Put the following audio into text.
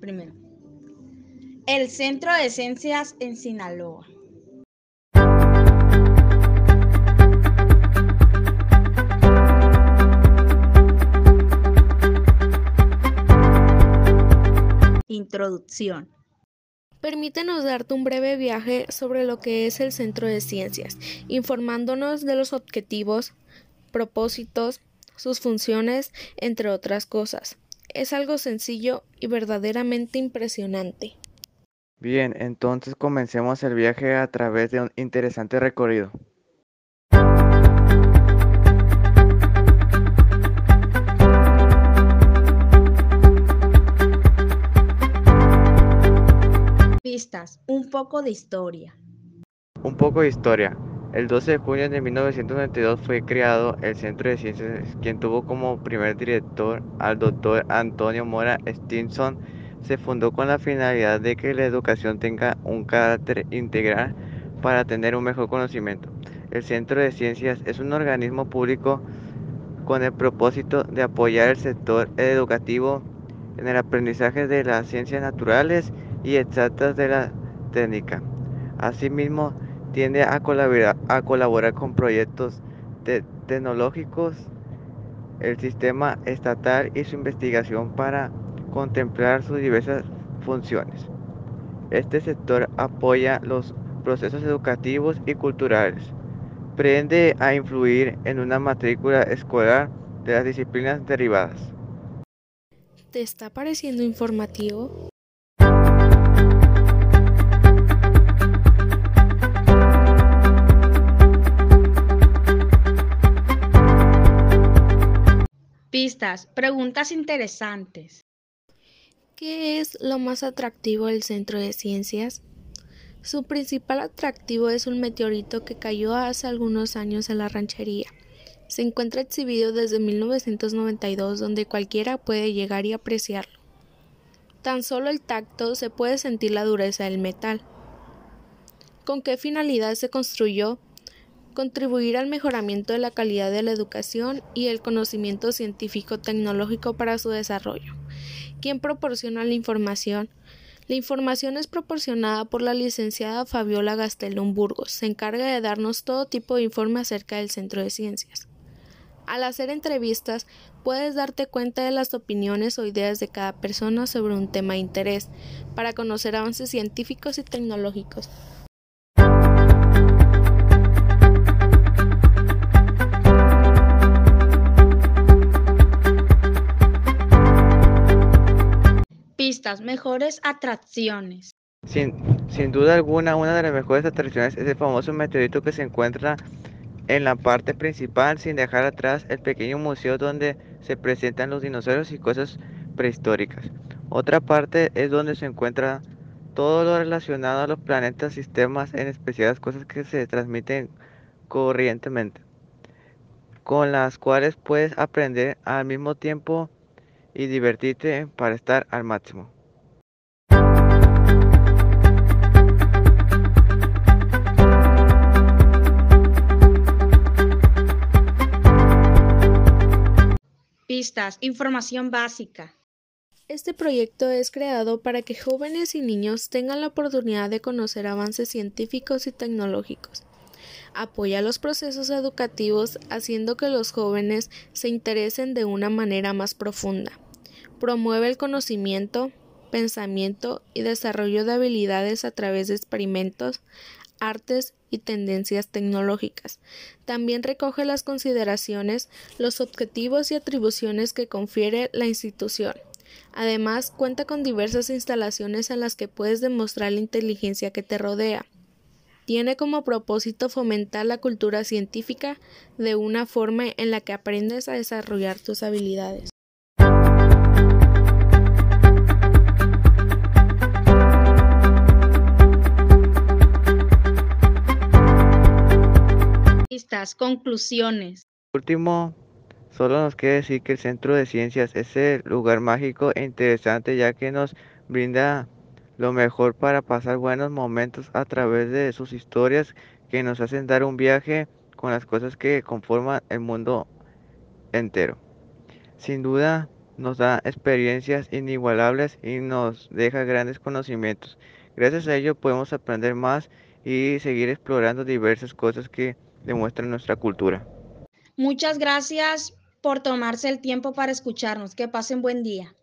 Primero, el Centro de Ciencias en Sinaloa. Introducción. Permítenos darte un breve viaje sobre lo que es el Centro de Ciencias, informándonos de los objetivos, propósitos, sus funciones, entre otras cosas. Es algo sencillo y verdaderamente impresionante. Bien, entonces comencemos el viaje a través de un interesante recorrido. Poco de historia. Un poco de historia. El 12 de junio de 1992 fue creado el Centro de Ciencias, quien tuvo como primer director al doctor Antonio Mora Stinson. Se fundó con la finalidad de que la educación tenga un carácter integral para tener un mejor conocimiento. El Centro de Ciencias es un organismo público con el propósito de apoyar el sector educativo en el aprendizaje de las ciencias naturales y exactas de la técnica. Asimismo, tiende a colaborar, con proyectos tecnológicos, el sistema estatal y su investigación para contemplar sus diversas funciones. Este sector apoya los procesos educativos y culturales. Prende a influir en una matrícula escolar de las disciplinas derivadas. ¿Te está pareciendo informativo? Preguntas interesantes. ¿Qué es lo más atractivo del Centro de Ciencias? Su principal atractivo es un meteorito que cayó hace algunos años en la ranchería. Se encuentra exhibido desde 1992 donde cualquiera puede llegar y apreciarlo. Tan solo el tacto se puede sentir la dureza del metal. ¿Con qué finalidad se construyó? Contribuir al mejoramiento de la calidad de la educación y el conocimiento científico-tecnológico para su desarrollo. ¿Quién proporciona la información? La información es proporcionada por la licenciada Fabiola Gastelum Burgos. Se encarga de darnos todo tipo de informe acerca del Centro de Ciencias. Al hacer entrevistas, puedes darte cuenta de las opiniones o ideas de cada persona sobre un tema de interés, para conocer avances científicos y tecnológicos. Pistas, mejores atracciones. Sin, sin duda alguna, una de las mejores atracciones es el famoso meteorito que se encuentra en la parte principal, sin dejar atrás el pequeño museo donde se presentan los dinosaurios y cosas prehistóricas. Otra parte es donde se encuentra todo lo relacionado a los planetas, sistemas, en especial las cosas que se transmiten corrientemente, con las cuales puedes aprender al mismo tiempo y divertirte para estar al máximo. Pistas, información básica. Este proyecto es creado para que jóvenes y niños tengan la oportunidad de conocer avances científicos y tecnológicos. Apoya los procesos educativos haciendo que los jóvenes se interesen de una manera más profunda. Promueve el conocimiento, pensamiento y desarrollo de habilidades a través de experimentos, artes y tendencias tecnológicas. También recoge las consideraciones, los objetivos y atribuciones que confiere la institución. Además, cuenta con diversas instalaciones en las que puedes demostrar la inteligencia que te rodea. Tiene como propósito fomentar la cultura científica de una forma en la que aprendes a desarrollar tus habilidades. Preguntas, conclusiones. Último, solo nos queda decir que el Centro de Ciencias es el lugar mágico e interesante ya que nos brinda lo mejor para pasar buenos momentos a través de sus historias que nos hacen dar un viaje con las cosas que conforman el mundo entero. Sin duda nos da experiencias inigualables y nos deja grandes conocimientos. Gracias a ello podemos aprender más y seguir explorando diversas cosas que demuestran nuestra cultura. Muchas gracias por tomarse el tiempo para escucharnos. Que pasen buen día.